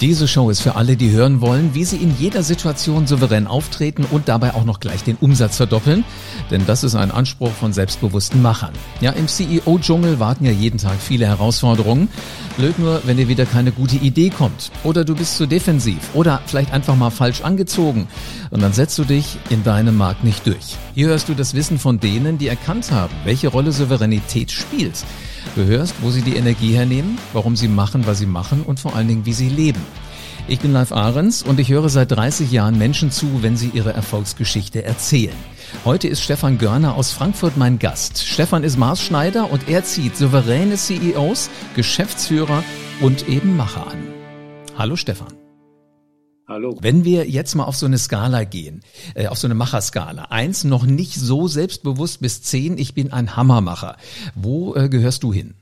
Diese Show ist für alle, die hören wollen, wie sie in jeder Situation souverän auftreten und dabei auch noch gleich den Umsatz verdoppeln. Denn das ist ein Anspruch von selbstbewussten Machern. Ja, im CEO-Dschungel warten ja jeden Tag viele Herausforderungen. Blöd nur, wenn dir wieder keine gute Idee kommt. Oder du bist zu defensiv. Oder vielleicht einfach mal falsch angezogen. Und dann setzt du dich in deinem Markt nicht durch. Hier hörst du das Wissen von denen, die erkannt haben, welche Rolle Souveränität spielt. Du hörst, wo sie die Energie hernehmen, warum sie machen, was sie machen und vor allen Dingen, wie sie leben. Ich bin Live Ahrens und ich höre seit 30 Jahren Menschen zu, wenn sie ihre Erfolgsgeschichte erzählen. Heute ist Stefan Görner aus Frankfurt mein Gast. Stefan ist Maßschneider und er zieht souveräne CEOs, Geschäftsführer und eben Macher an. Hallo Stefan. Hallo. Wenn wir jetzt mal auf so eine Skala gehen, äh, auf so eine Macherskala. Eins, noch nicht so selbstbewusst bis zehn, ich bin ein Hammermacher. Wo äh, gehörst du hin?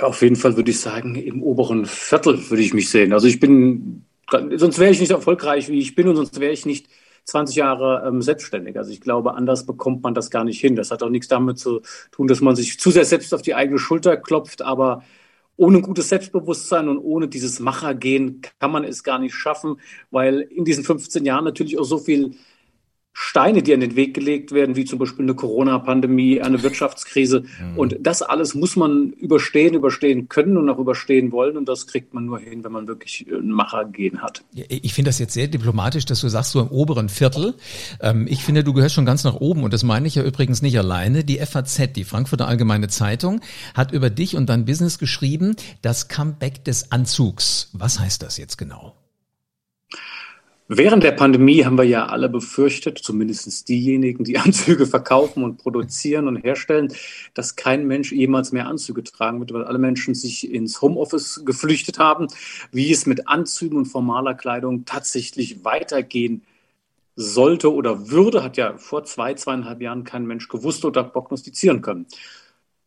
Auf jeden Fall würde ich sagen, im oberen Viertel würde ich mich sehen. Also ich bin, sonst wäre ich nicht erfolgreich, wie ich bin und sonst wäre ich nicht 20 Jahre ähm, selbstständig. Also ich glaube, anders bekommt man das gar nicht hin. Das hat auch nichts damit zu tun, dass man sich zu sehr selbst auf die eigene Schulter klopft, aber ohne gutes Selbstbewusstsein und ohne dieses Machergehen kann man es gar nicht schaffen, weil in diesen 15 Jahren natürlich auch so viel Steine, die an den Weg gelegt werden, wie zum Beispiel eine Corona-Pandemie, eine Wirtschaftskrise. Mhm. Und das alles muss man überstehen, überstehen können und auch überstehen wollen. Und das kriegt man nur hin, wenn man wirklich ein Machergehen hat. Ich finde das jetzt sehr diplomatisch, dass du sagst, so im oberen Viertel. Ähm, ich finde, du gehörst schon ganz nach oben. Und das meine ich ja übrigens nicht alleine. Die FAZ, die Frankfurter Allgemeine Zeitung, hat über dich und dein Business geschrieben, das Comeback des Anzugs. Was heißt das jetzt genau? Während der Pandemie haben wir ja alle befürchtet, zumindest diejenigen, die Anzüge verkaufen und produzieren und herstellen, dass kein Mensch jemals mehr Anzüge tragen wird, weil alle Menschen sich ins Homeoffice geflüchtet haben. Wie es mit Anzügen und formaler Kleidung tatsächlich weitergehen sollte oder würde, hat ja vor zwei, zweieinhalb Jahren kein Mensch gewusst oder prognostizieren können.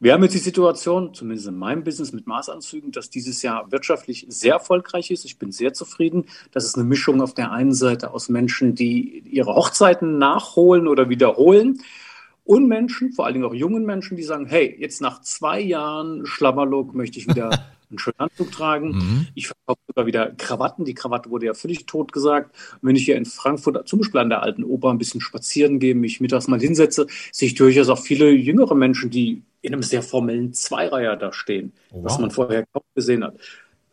Wir haben jetzt die Situation, zumindest in meinem Business mit Maßanzügen, dass dieses Jahr wirtschaftlich sehr erfolgreich ist. Ich bin sehr zufrieden. Das ist eine Mischung auf der einen Seite aus Menschen, die ihre Hochzeiten nachholen oder wiederholen und Menschen, vor allen Dingen auch jungen Menschen, die sagen, hey, jetzt nach zwei Jahren Schlabberlook möchte ich wieder einen schönen Anzug tragen. Mhm. Ich verkaufe sogar wieder Krawatten. Die Krawatte wurde ja völlig tot gesagt. Und wenn ich hier in Frankfurt zum Beispiel an der alten Oper ein bisschen spazieren gehe, mich mittags mal hinsetze, sehe ich durchaus auch viele jüngere Menschen, die in einem sehr formellen Zweireiher da stehen, oh, wow. was man vorher kaum gesehen hat.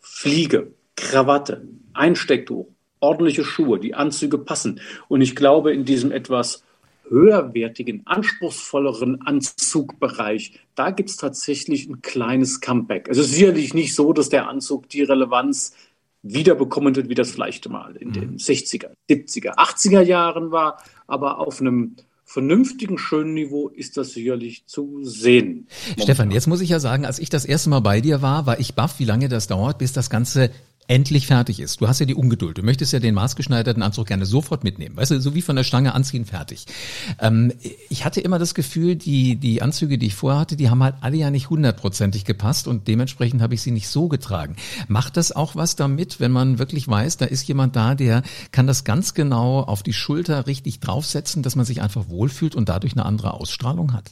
Fliege, Krawatte, Einstecktuch, ordentliche Schuhe, die Anzüge passen. Und ich glaube, in diesem etwas höherwertigen, anspruchsvolleren Anzugbereich, da gibt es tatsächlich ein kleines Comeback. Also sicherlich nicht so, dass der Anzug die Relevanz wiederbekommen wird, wie das vielleicht mal in den 60er, 70er, 80er Jahren war, aber auf einem vernünftigen, schönen Niveau ist das sicherlich zu sehen. Stefan, jetzt muss ich ja sagen, als ich das erste Mal bei dir war, war ich baff, wie lange das dauert, bis das Ganze endlich fertig ist. Du hast ja die Ungeduld. Du möchtest ja den maßgeschneiderten Anzug gerne sofort mitnehmen. Weißt du, so wie von der Stange anziehen, fertig. Ähm, ich hatte immer das Gefühl, die, die Anzüge, die ich vorher hatte, die haben halt alle ja nicht hundertprozentig gepasst und dementsprechend habe ich sie nicht so getragen. Macht das auch was damit, wenn man wirklich weiß, da ist jemand da, der kann das ganz genau auf die Schulter richtig draufsetzen, dass man sich einfach wohlfühlt und dadurch eine andere Ausstrahlung hat?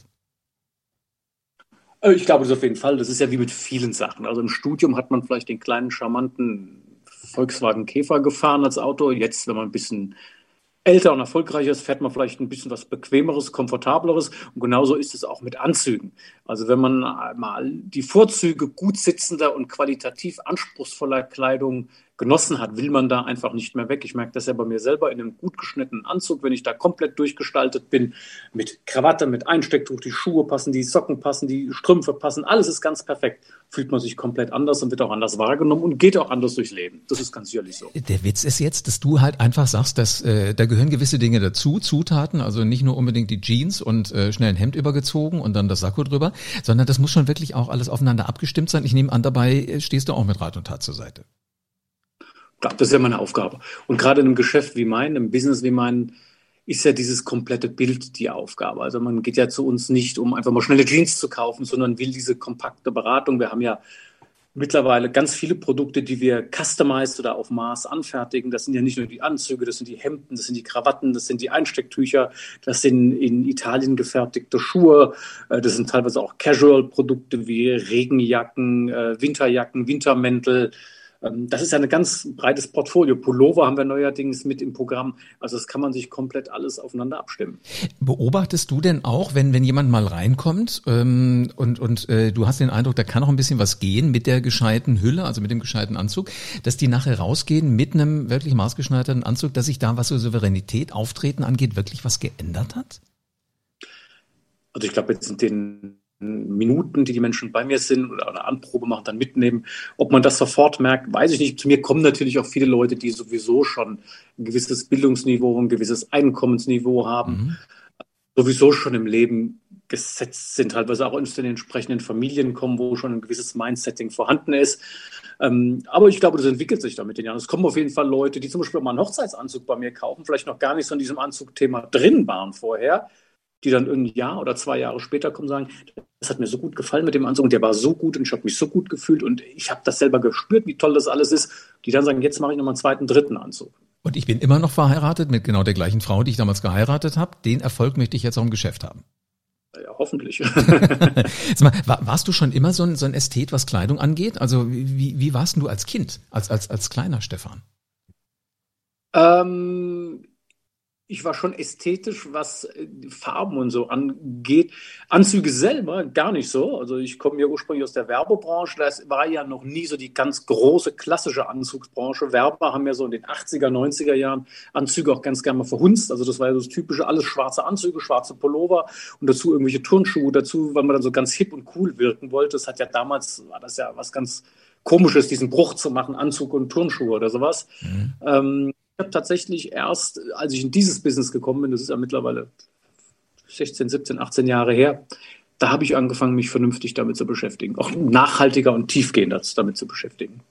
Äh, ich glaube das auf jeden Fall. Das ist ja wie mit vielen Sachen. Also im Studium hat man vielleicht den kleinen, charmanten Volkswagen Käfer gefahren als Auto. Jetzt, wenn man ein bisschen älter und erfolgreicher ist, fährt man vielleicht ein bisschen was Bequemeres, Komfortableres. Und genauso ist es auch mit Anzügen. Also wenn man mal die Vorzüge gut sitzender und qualitativ anspruchsvoller Kleidung genossen hat, will man da einfach nicht mehr weg. Ich merke das ja bei mir selber in einem gut geschnittenen Anzug, wenn ich da komplett durchgestaltet bin, mit Krawatte, mit Einstecktuch, die Schuhe passen, die Socken passen, die Strümpfe passen, alles ist ganz perfekt. Fühlt man sich komplett anders und wird auch anders wahrgenommen und geht auch anders durchs Leben. Das ist ganz sicherlich so. Der Witz ist jetzt, dass du halt einfach sagst, dass äh, da gehören gewisse Dinge dazu, Zutaten, also nicht nur unbedingt die Jeans und äh, schnell ein Hemd übergezogen und dann das Sakko drüber, sondern das muss schon wirklich auch alles aufeinander abgestimmt sein. Ich nehme an, dabei äh, stehst du auch mit Rat und Tat zur Seite das ist ja meine Aufgabe. Und gerade in einem Geschäft wie mein, im Business wie mein, ist ja dieses komplette Bild die Aufgabe. Also man geht ja zu uns nicht, um einfach mal schnelle Jeans zu kaufen, sondern will diese kompakte Beratung. Wir haben ja mittlerweile ganz viele Produkte, die wir customized oder auf Maß anfertigen. Das sind ja nicht nur die Anzüge, das sind die Hemden, das sind die Krawatten, das sind die Einstecktücher, das sind in Italien gefertigte Schuhe, äh, das sind teilweise auch Casual-Produkte wie Regenjacken, äh, Winterjacken, Wintermäntel, das ist ja ein ganz breites Portfolio. Pullover haben wir neuerdings mit im Programm. Also das kann man sich komplett alles aufeinander abstimmen. Beobachtest du denn auch, wenn, wenn jemand mal reinkommt ähm, und, und äh, du hast den Eindruck, da kann auch ein bisschen was gehen mit der gescheiten Hülle, also mit dem gescheiten Anzug, dass die nachher rausgehen mit einem wirklich maßgeschneiderten Anzug, dass sich da, was so Souveränität, Auftreten angeht, wirklich was geändert hat? Also ich glaube, jetzt in den Minuten, die die Menschen bei mir sind oder eine Anprobe machen, dann mitnehmen. Ob man das sofort merkt, weiß ich nicht. Zu mir kommen natürlich auch viele Leute, die sowieso schon ein gewisses Bildungsniveau, ein gewisses Einkommensniveau haben, mhm. sowieso schon im Leben gesetzt sind, teilweise auch aus den entsprechenden Familien kommen, wo schon ein gewisses Mindsetting vorhanden ist. Ähm, aber ich glaube, das entwickelt sich da mit den Jahren. Es kommen auf jeden Fall Leute, die zum Beispiel mal einen Hochzeitsanzug bei mir kaufen, vielleicht noch gar nicht so in diesem Anzugthema drin waren vorher, die dann ein Jahr oder zwei Jahre später kommen und sagen, das hat mir so gut gefallen mit dem Anzug und der war so gut und ich habe mich so gut gefühlt und ich habe das selber gespürt, wie toll das alles ist, die dann sagen, jetzt mache ich nochmal einen zweiten, dritten Anzug. Und ich bin immer noch verheiratet mit genau der gleichen Frau, die ich damals geheiratet habe. Den Erfolg möchte ich jetzt auch im Geschäft haben. Ja, hoffentlich. mal, warst du schon immer so ein, so ein Ästhet, was Kleidung angeht? Also wie, wie warst du als Kind, als, als, als kleiner Stefan? Ähm, ich war schon ästhetisch, was äh, Farben und so angeht. Anzüge selber gar nicht so. Also ich komme ja ursprünglich aus der Werbebranche. Das war ja noch nie so die ganz große klassische Anzugsbranche. Werber haben ja so in den 80er, 90er Jahren Anzüge auch ganz gerne mal verhunzt. Also das war ja so das typische, alles schwarze Anzüge, schwarze Pullover und dazu irgendwelche Turnschuhe dazu, weil man dann so ganz hip und cool wirken wollte. Das hat ja damals, war das ja was ganz Komisches, diesen Bruch zu machen, Anzug und Turnschuhe oder sowas. Mhm. Ähm, habe tatsächlich erst, als ich in dieses Business gekommen bin, das ist ja mittlerweile 16, 17, 18 Jahre her, da habe ich angefangen, mich vernünftig damit zu beschäftigen, auch nachhaltiger und tiefgehender damit zu beschäftigen.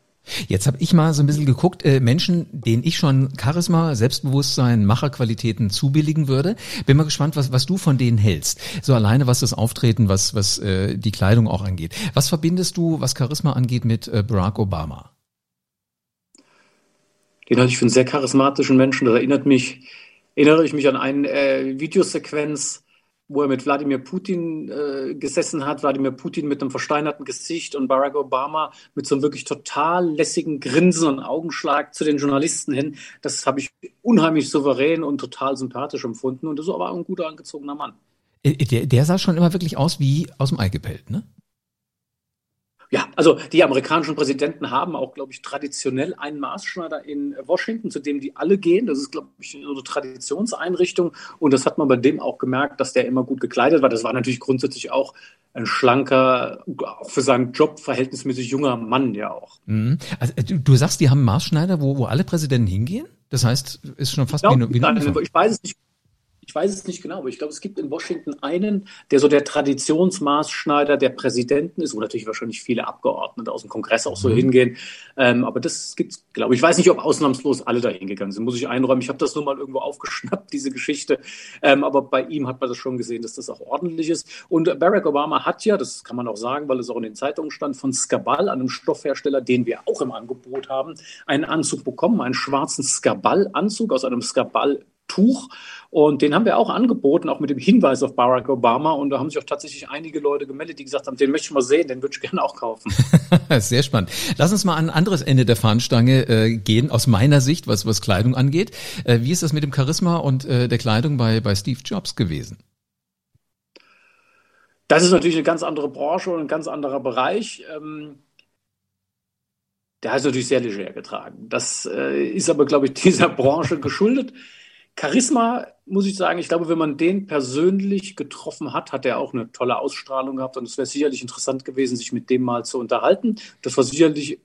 Jetzt habe ich mal so ein bisschen geguckt, äh, Menschen, denen ich schon Charisma, Selbstbewusstsein, Macherqualitäten zubilligen würde. Bin mal gespannt, was, was du von denen hältst. So alleine was das Auftreten, was, was äh, die Kleidung auch angeht. Was verbindest du, was Charisma angeht, mit äh, Barack Obama? Den halte ich für einen sehr charismatischen Menschen. Das erinnert mich, erinnere ich mich an eine äh, Videosequenz, wo er mit Wladimir Putin äh, gesessen hat, Wladimir Putin mit einem versteinerten Gesicht und Barack Obama mit so einem wirklich total lässigen Grinsen und Augenschlag zu den Journalisten hin. Das habe ich unheimlich souverän und total sympathisch empfunden und das ist aber ein guter angezogener Mann. Äh, der, der sah schon immer wirklich aus wie aus dem Ei gepellt, ne? Ja, also die amerikanischen Präsidenten haben auch, glaube ich, traditionell einen Maßschneider in Washington, zu dem die alle gehen. Das ist, glaube ich, so eine Traditionseinrichtung. Und das hat man bei dem auch gemerkt, dass der immer gut gekleidet war. Das war natürlich grundsätzlich auch ein schlanker, auch für seinen Job verhältnismäßig junger Mann ja auch. Mhm. Also, äh, du, du sagst, die haben einen Maßschneider, wo, wo alle Präsidenten hingehen? Das heißt, ist schon fast glaub, wie, wie Ich weiß es nicht ich weiß es nicht genau, aber ich glaube, es gibt in Washington einen, der so der Traditionsmaßschneider der Präsidenten ist, wo natürlich wahrscheinlich viele Abgeordnete aus dem Kongress auch so mhm. hingehen. Ähm, aber das gibt es, glaube ich. Ich weiß nicht, ob ausnahmslos alle da hingegangen sind, muss ich einräumen. Ich habe das nur mal irgendwo aufgeschnappt, diese Geschichte. Ähm, aber bei ihm hat man das schon gesehen, dass das auch ordentlich ist. Und Barack Obama hat ja, das kann man auch sagen, weil es auch in den Zeitungen stand, von Skabal, einem Stoffhersteller, den wir auch im Angebot haben, einen Anzug bekommen, einen schwarzen Skabal-Anzug aus einem Skabal Tuch. Und den haben wir auch angeboten, auch mit dem Hinweis auf Barack Obama. Und da haben sich auch tatsächlich einige Leute gemeldet, die gesagt haben, den möchte ich mal sehen, den würde ich gerne auch kaufen. Sehr spannend. Lass uns mal an ein anderes Ende der Fahnenstange äh, gehen, aus meiner Sicht, was, was Kleidung angeht. Äh, wie ist das mit dem Charisma und äh, der Kleidung bei, bei Steve Jobs gewesen? Das ist natürlich eine ganz andere Branche und ein ganz anderer Bereich. Ähm, der hat es natürlich sehr leger getragen. Das äh, ist aber, glaube ich, dieser Branche geschuldet. Charisma, muss ich sagen, ich glaube, wenn man den persönlich getroffen hat, hat er auch eine tolle Ausstrahlung gehabt und es wäre sicherlich interessant gewesen, sich mit dem mal zu unterhalten. Das war sicherlich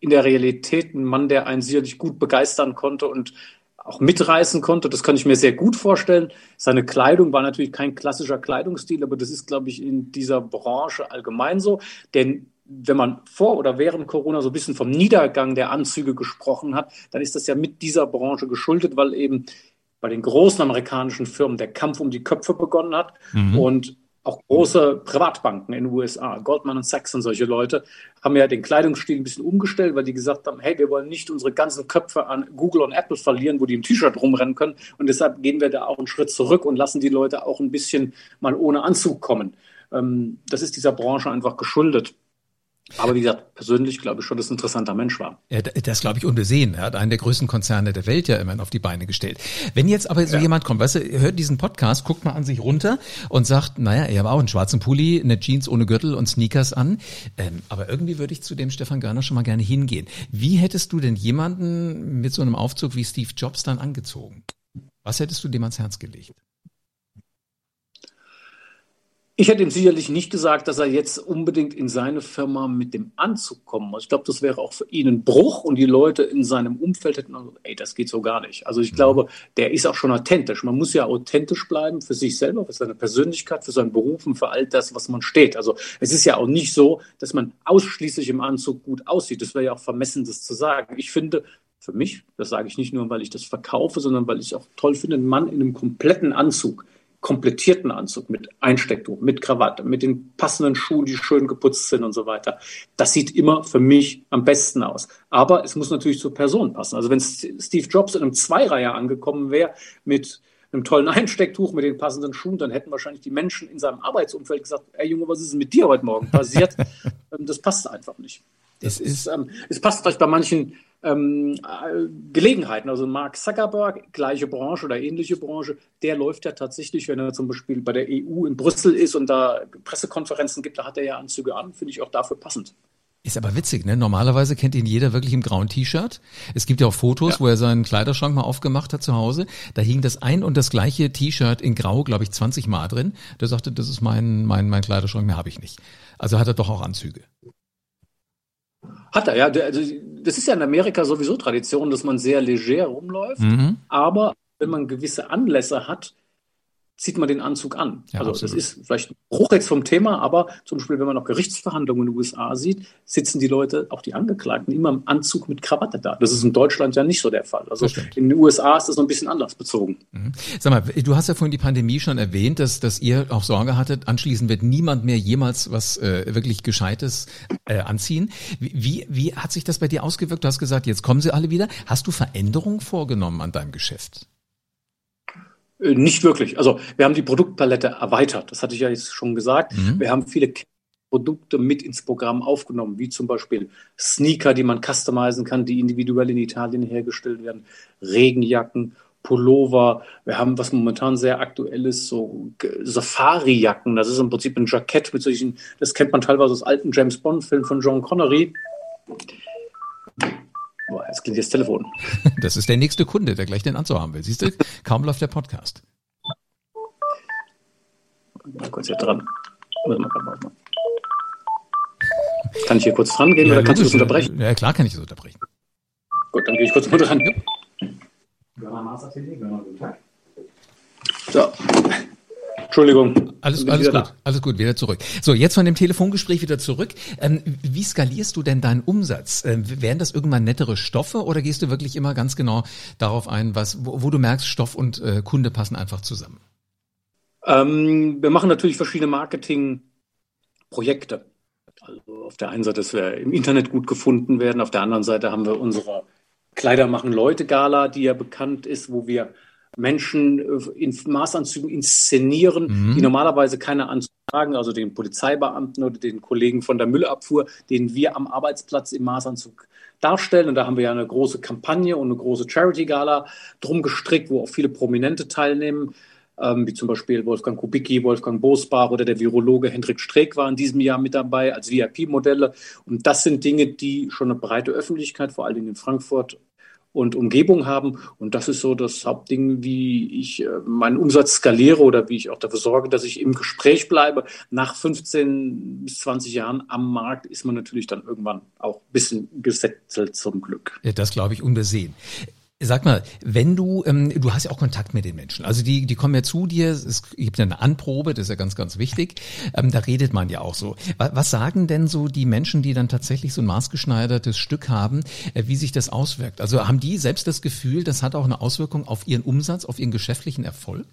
in der Realität ein Mann, der einen sicherlich gut begeistern konnte und auch mitreißen konnte. Das kann ich mir sehr gut vorstellen. Seine Kleidung war natürlich kein klassischer Kleidungsstil, aber das ist, glaube ich, in dieser Branche allgemein so. Denn wenn man vor oder während Corona so ein bisschen vom Niedergang der Anzüge gesprochen hat, dann ist das ja mit dieser Branche geschuldet, weil eben bei den großen amerikanischen Firmen der Kampf um die Köpfe begonnen hat mhm. und auch große Privatbanken in den USA, Goldman und Sachs und solche Leute, haben ja den Kleidungsstil ein bisschen umgestellt, weil die gesagt haben, hey, wir wollen nicht unsere ganzen Köpfe an Google und Apple verlieren, wo die im T-Shirt rumrennen können. Und deshalb gehen wir da auch einen Schritt zurück und lassen die Leute auch ein bisschen mal ohne Anzug kommen. Ähm, das ist dieser Branche einfach geschuldet. Aber wie gesagt, persönlich glaube ich schon, dass ein interessanter Mensch war. Ja, das glaube ich unbesehen. Er hat einen der größten Konzerne der Welt ja immerhin auf die Beine gestellt. Wenn jetzt aber so ja. jemand kommt, weißt du, hört diesen Podcast, guckt mal an sich runter und sagt, naja, er war auch einen schwarzen Pulli, eine Jeans ohne Gürtel und Sneakers an. Ähm, aber irgendwie würde ich zu dem Stefan Görner schon mal gerne hingehen. Wie hättest du denn jemanden mit so einem Aufzug wie Steve Jobs dann angezogen? Was hättest du dem ans Herz gelegt? Ich hätte ihm sicherlich nicht gesagt, dass er jetzt unbedingt in seine Firma mit dem Anzug kommen muss. Ich glaube, das wäre auch für ihn ein Bruch und die Leute in seinem Umfeld hätten gesagt, ey, das geht so gar nicht. Also ich mhm. glaube, der ist auch schon authentisch. Man muss ja authentisch bleiben für sich selber, für seine Persönlichkeit, für seinen Beruf und für all das, was man steht. Also es ist ja auch nicht so, dass man ausschließlich im Anzug gut aussieht. Das wäre ja auch vermessen, das zu sagen. Ich finde, für mich, das sage ich nicht nur, weil ich das verkaufe, sondern weil ich es auch toll finde, ein Mann in einem kompletten Anzug komplettierten Anzug mit Einstecktuch, mit Krawatte, mit den passenden Schuhen, die schön geputzt sind und so weiter. Das sieht immer für mich am besten aus. Aber es muss natürlich zur Person passen. Also wenn Steve Jobs in einem Zweireiher angekommen wäre mit einem tollen Einstecktuch, mit den passenden Schuhen, dann hätten wahrscheinlich die Menschen in seinem Arbeitsumfeld gesagt, ey Junge, was ist denn mit dir heute Morgen passiert? Ähm, das passt einfach nicht. Es, ist, ähm, es passt vielleicht bei manchen ähm, äh, Gelegenheiten. Also Mark Zuckerberg, gleiche Branche oder ähnliche Branche, der läuft ja tatsächlich, wenn er zum Beispiel bei der EU in Brüssel ist und da Pressekonferenzen gibt, da hat er ja Anzüge an, finde ich auch dafür passend. Ist aber witzig, ne? Normalerweise kennt ihn jeder wirklich im grauen T-Shirt. Es gibt ja auch Fotos, ja. wo er seinen Kleiderschrank mal aufgemacht hat zu Hause. Da hing das ein und das gleiche T-Shirt in Grau, glaube ich, 20 Mal drin. Der sagte, das ist mein, mein, mein Kleiderschrank, mehr habe ich nicht. Also hat er doch auch Anzüge. Hat er, ja. Also, das ist ja in Amerika sowieso Tradition, dass man sehr leger rumläuft. Mhm. Aber wenn man gewisse Anlässe hat, zieht man den Anzug an. Ja, also absolut. das ist vielleicht jetzt vom Thema, aber zum Beispiel, wenn man auch Gerichtsverhandlungen in den USA sieht, sitzen die Leute, auch die Angeklagten, immer im Anzug mit Krawatte da. Das ist in Deutschland ja nicht so der Fall. Also in den USA ist das so ein bisschen anders bezogen. Mhm. Sag mal, du hast ja vorhin die Pandemie schon erwähnt, dass, dass ihr auch Sorge hattet, anschließend wird niemand mehr jemals was äh, wirklich Gescheites äh, anziehen. Wie, wie hat sich das bei dir ausgewirkt? Du hast gesagt, jetzt kommen sie alle wieder. Hast du Veränderungen vorgenommen an deinem Geschäft? Äh, nicht wirklich. Also wir haben die Produktpalette erweitert. Das hatte ich ja jetzt schon gesagt. Mhm. Wir haben viele Produkte mit ins Programm aufgenommen, wie zum Beispiel Sneaker, die man customizen kann, die individuell in Italien hergestellt werden, Regenjacken, Pullover. Wir haben, was momentan sehr aktuell ist, so Safari-Jacken. Das ist im Prinzip ein Jackett mit solchen, das kennt man teilweise aus alten James Bond-Filmen von John Connery. Boah, jetzt klingt das Telefon. Das ist der nächste Kunde, der gleich den Anzug haben will. Siehst du, kaum läuft der Podcast. Mal kurz hier dran. Kann ich hier kurz dran gehen ja, oder kannst du das unterbrechen? Ja, klar kann ich das unterbrechen. Gut, dann gehe ich kurz mal dran. So. Entschuldigung. Alles, alles gut, da. alles gut, wieder zurück. So, jetzt von dem Telefongespräch wieder zurück. Ähm, wie skalierst du denn deinen Umsatz? Ähm, wären das irgendwann nettere Stoffe oder gehst du wirklich immer ganz genau darauf ein, was, wo, wo du merkst, Stoff und äh, Kunde passen einfach zusammen? Ähm, wir machen natürlich verschiedene Marketingprojekte. Also auf der einen Seite, dass wir im Internet gut gefunden werden, auf der anderen Seite haben wir unsere Kleider machen Leute Gala, die ja bekannt ist, wo wir Menschen äh, in Maßanzügen inszenieren, mhm. die normalerweise keine Anzüge tragen, also den Polizeibeamten oder den Kollegen von der Müllabfuhr, den wir am Arbeitsplatz im Maßanzug darstellen. Und da haben wir ja eine große Kampagne und eine große Charity-Gala drum gestrickt, wo auch viele Prominente teilnehmen, ähm, wie zum Beispiel Wolfgang Kubicki, Wolfgang Bosbach oder der Virologe Hendrik Streeck war in diesem Jahr mit dabei als VIP-Modelle. Und das sind Dinge, die schon eine breite Öffentlichkeit, vor allen Dingen in Frankfurt und Umgebung haben. Und das ist so das Hauptding, wie ich äh, meinen Umsatz skaliere oder wie ich auch dafür sorge, dass ich im Gespräch bleibe. Nach 15 bis 20 Jahren am Markt ist man natürlich dann irgendwann auch ein bisschen gesetzelt zum Glück. Das glaube ich unbesehen. Sag mal, wenn du, ähm, du hast ja auch Kontakt mit den Menschen, also die, die kommen ja zu dir, es gibt ja eine Anprobe, das ist ja ganz, ganz wichtig, ähm, da redet man ja auch so. Was, was sagen denn so die Menschen, die dann tatsächlich so ein maßgeschneidertes Stück haben, äh, wie sich das auswirkt? Also haben die selbst das Gefühl, das hat auch eine Auswirkung auf ihren Umsatz, auf ihren geschäftlichen Erfolg?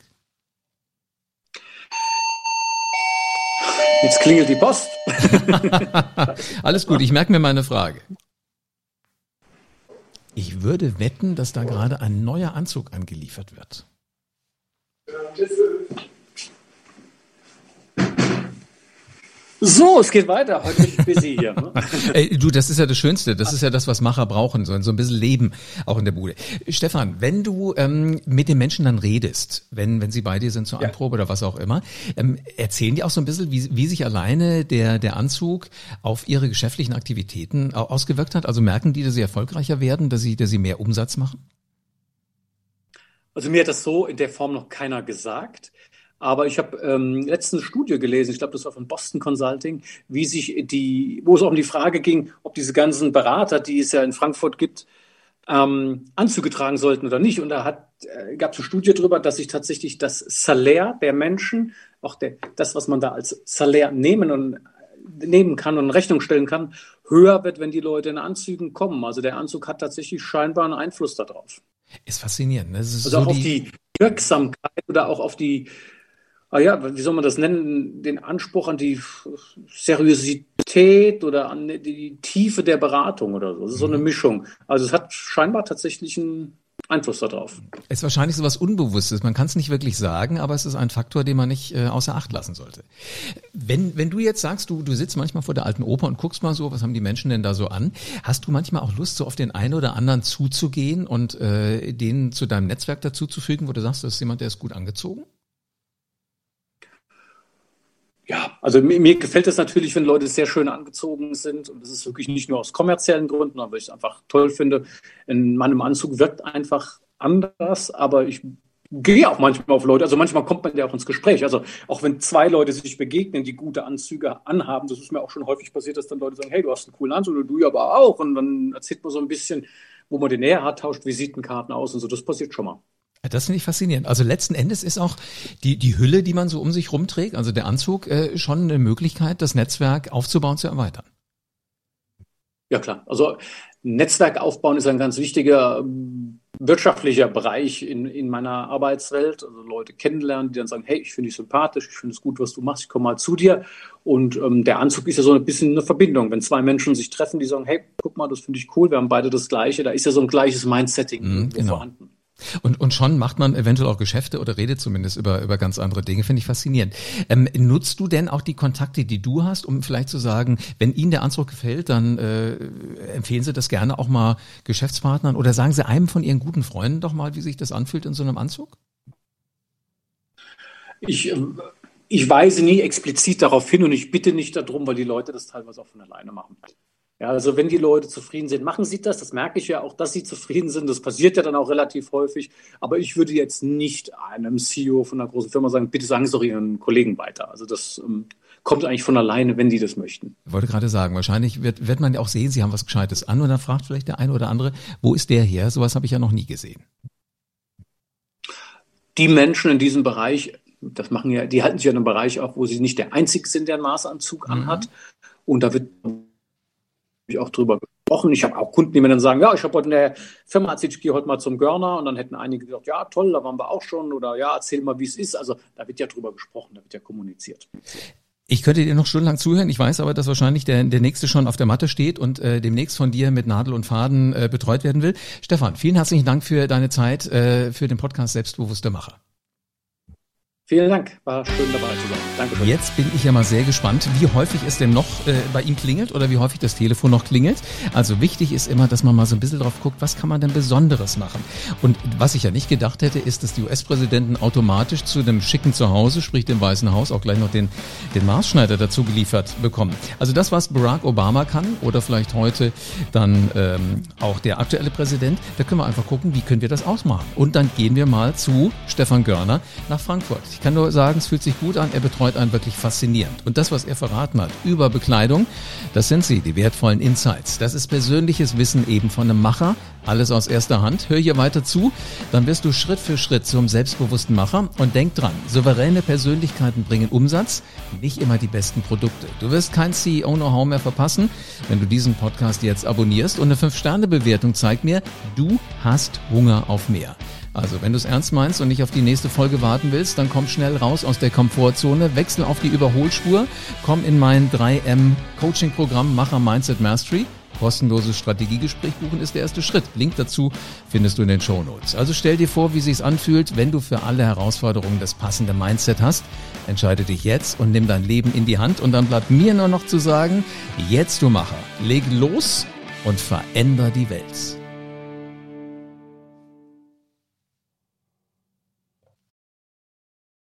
Jetzt klingelt die Post. Alles gut, ich merke mir meine Frage. Ich würde wetten, dass da gerade ein neuer Anzug angeliefert wird. So, es geht weiter. Heute bin ich busy hier. Ne? Ey, du, das ist ja das Schönste. Das ist ja das, was Macher brauchen, so, so ein bisschen Leben auch in der Bude. Stefan, wenn du ähm, mit den Menschen dann redest, wenn, wenn sie bei dir sind zur ja. Anprobe oder was auch immer, ähm, erzählen die auch so ein bisschen, wie, wie sich alleine der, der Anzug auf ihre geschäftlichen Aktivitäten ausgewirkt hat? Also merken die, dass sie erfolgreicher werden, dass sie, dass sie mehr Umsatz machen? Also mir hat das so in der Form noch keiner gesagt. Aber ich habe ähm, letztens Studie gelesen, ich glaube, das war von Boston Consulting, wie sich die, wo es auch um die Frage ging, ob diese ganzen Berater, die es ja in Frankfurt gibt, ähm, Anzüge tragen sollten oder nicht. Und da hat, äh, gab es eine Studie darüber, dass sich tatsächlich das Salär der Menschen, auch der, das, was man da als Salär nehmen und nehmen kann und in Rechnung stellen kann, höher wird, wenn die Leute in Anzügen kommen. Also der Anzug hat tatsächlich scheinbar einen Einfluss darauf. Ist faszinierend. Ne? Ist also so auch die auf die Wirksamkeit oder auch auf die ah ja, wie soll man das nennen, den Anspruch an die Seriosität oder an die Tiefe der Beratung oder so. Das ist so eine mhm. Mischung. Also es hat scheinbar tatsächlich einen Einfluss darauf. Es ist wahrscheinlich so was Unbewusstes. Man kann es nicht wirklich sagen, aber es ist ein Faktor, den man nicht äh, außer Acht lassen sollte. Wenn, wenn du jetzt sagst, du, du sitzt manchmal vor der alten Oper und guckst mal so, was haben die Menschen denn da so an? Hast du manchmal auch Lust, so auf den einen oder anderen zuzugehen und äh, den zu deinem Netzwerk dazuzufügen, wo du sagst, das ist jemand, der ist gut angezogen? Ja, also mir, mir gefällt es natürlich, wenn Leute sehr schön angezogen sind. Und das ist wirklich nicht nur aus kommerziellen Gründen, aber ich es einfach toll finde. In meinem Anzug wirkt einfach anders, aber ich gehe auch manchmal auf Leute. Also manchmal kommt man ja auch ins Gespräch. Also auch wenn zwei Leute sich begegnen, die gute Anzüge anhaben, das ist mir auch schon häufig passiert, dass dann Leute sagen, hey, du hast einen coolen Anzug, oder du ja aber auch. Und dann erzählt man so ein bisschen, wo man den näher hat, tauscht Visitenkarten aus und so. Das passiert schon mal. Das finde ich faszinierend. Also letzten Endes ist auch die, die Hülle, die man so um sich rumträgt, also der Anzug, äh, schon eine Möglichkeit, das Netzwerk aufzubauen, zu erweitern. Ja klar. Also Netzwerk aufbauen ist ein ganz wichtiger wirtschaftlicher Bereich in, in meiner Arbeitswelt. Also Leute kennenlernen, die dann sagen, hey, ich finde dich sympathisch, ich finde es gut, was du machst, ich komme mal zu dir. Und ähm, der Anzug ist ja so ein bisschen eine Verbindung. Wenn zwei Menschen sich treffen, die sagen, hey, guck mal, das finde ich cool, wir haben beide das Gleiche, da ist ja so ein gleiches Mindsetting mhm, genau. vorhanden. Und, und schon macht man eventuell auch Geschäfte oder redet zumindest über, über ganz andere Dinge. Finde ich faszinierend. Ähm, nutzt du denn auch die Kontakte, die du hast, um vielleicht zu sagen, wenn Ihnen der Anzug gefällt, dann äh, empfehlen Sie das gerne auch mal Geschäftspartnern oder sagen Sie einem von Ihren guten Freunden doch mal, wie sich das anfühlt in so einem Anzug? Ich, ähm, ich weise nie explizit darauf hin und ich bitte nicht darum, weil die Leute das teilweise auch von alleine machen. Ja, also wenn die Leute zufrieden sind, machen sie das. Das merke ich ja auch, dass sie zufrieden sind. Das passiert ja dann auch relativ häufig. Aber ich würde jetzt nicht einem CEO von einer großen Firma sagen, bitte sagen Sie doch Ihren Kollegen weiter. Also das ähm, kommt eigentlich von alleine, wenn die das möchten. Ich wollte gerade sagen, wahrscheinlich wird, wird man ja auch sehen, Sie haben was Gescheites an und dann fragt vielleicht der eine oder andere, wo ist der her? Sowas habe ich ja noch nie gesehen. Die Menschen in diesem Bereich, das machen ja, die halten sich ja in einem Bereich auf, wo sie nicht der Einzige sind, der einen Maßanzug mhm. anhat. Und da wird ich auch drüber gesprochen. Ich habe auch Kunden, die mir dann sagen, ja, ich habe heute in der Firma erzählt, ich gehe heute mal zum Görner und dann hätten einige gesagt, ja, toll, da waren wir auch schon oder ja, erzähl mal, wie es ist. Also da wird ja drüber gesprochen, da wird ja kommuniziert. Ich könnte dir noch stundenlang zuhören. Ich weiß aber, dass wahrscheinlich der, der nächste schon auf der Matte steht und äh, demnächst von dir mit Nadel und Faden äh, betreut werden will. Stefan, vielen herzlichen Dank für deine Zeit, äh, für den Podcast Selbstbewusste Macher. Vielen Dank, war schön dabei zu sein. Danke. Schön. Jetzt bin ich ja mal sehr gespannt, wie häufig es denn noch äh, bei ihm klingelt oder wie häufig das Telefon noch klingelt. Also wichtig ist immer, dass man mal so ein bisschen drauf guckt, was kann man denn Besonderes machen. Und was ich ja nicht gedacht hätte, ist, dass die US-Präsidenten automatisch zu dem schicken Zuhause, sprich dem Weißen Haus, auch gleich noch den, den Maßschneider dazu geliefert bekommen. Also das, was Barack Obama kann oder vielleicht heute dann ähm, auch der aktuelle Präsident, da können wir einfach gucken, wie können wir das ausmachen. Und dann gehen wir mal zu Stefan Görner nach Frankfurt. Ich kann nur sagen, es fühlt sich gut an. Er betreut einen wirklich faszinierend. Und das, was er verraten hat über Bekleidung, das sind sie, die wertvollen Insights. Das ist persönliches Wissen eben von einem Macher. Alles aus erster Hand. Hör hier weiter zu, dann wirst du Schritt für Schritt zum selbstbewussten Macher. Und denk dran, souveräne Persönlichkeiten bringen Umsatz, nicht immer die besten Produkte. Du wirst kein CEO-Know-how mehr verpassen, wenn du diesen Podcast jetzt abonnierst. Und eine 5-Sterne-Bewertung zeigt mir, du hast Hunger auf mehr. Also, wenn du es ernst meinst und nicht auf die nächste Folge warten willst, dann komm schnell raus aus der Komfortzone, wechsel auf die Überholspur, komm in mein 3M Coaching Programm Macher Mindset Mastery kostenloses Strategiegespräch buchen ist der erste Schritt. Link dazu findest du in den Show Notes. Also stell dir vor, wie sich's anfühlt, wenn du für alle Herausforderungen das passende Mindset hast. Entscheide dich jetzt und nimm dein Leben in die Hand und dann bleibt mir nur noch zu sagen, jetzt du Macher, leg los und veränder die Welt.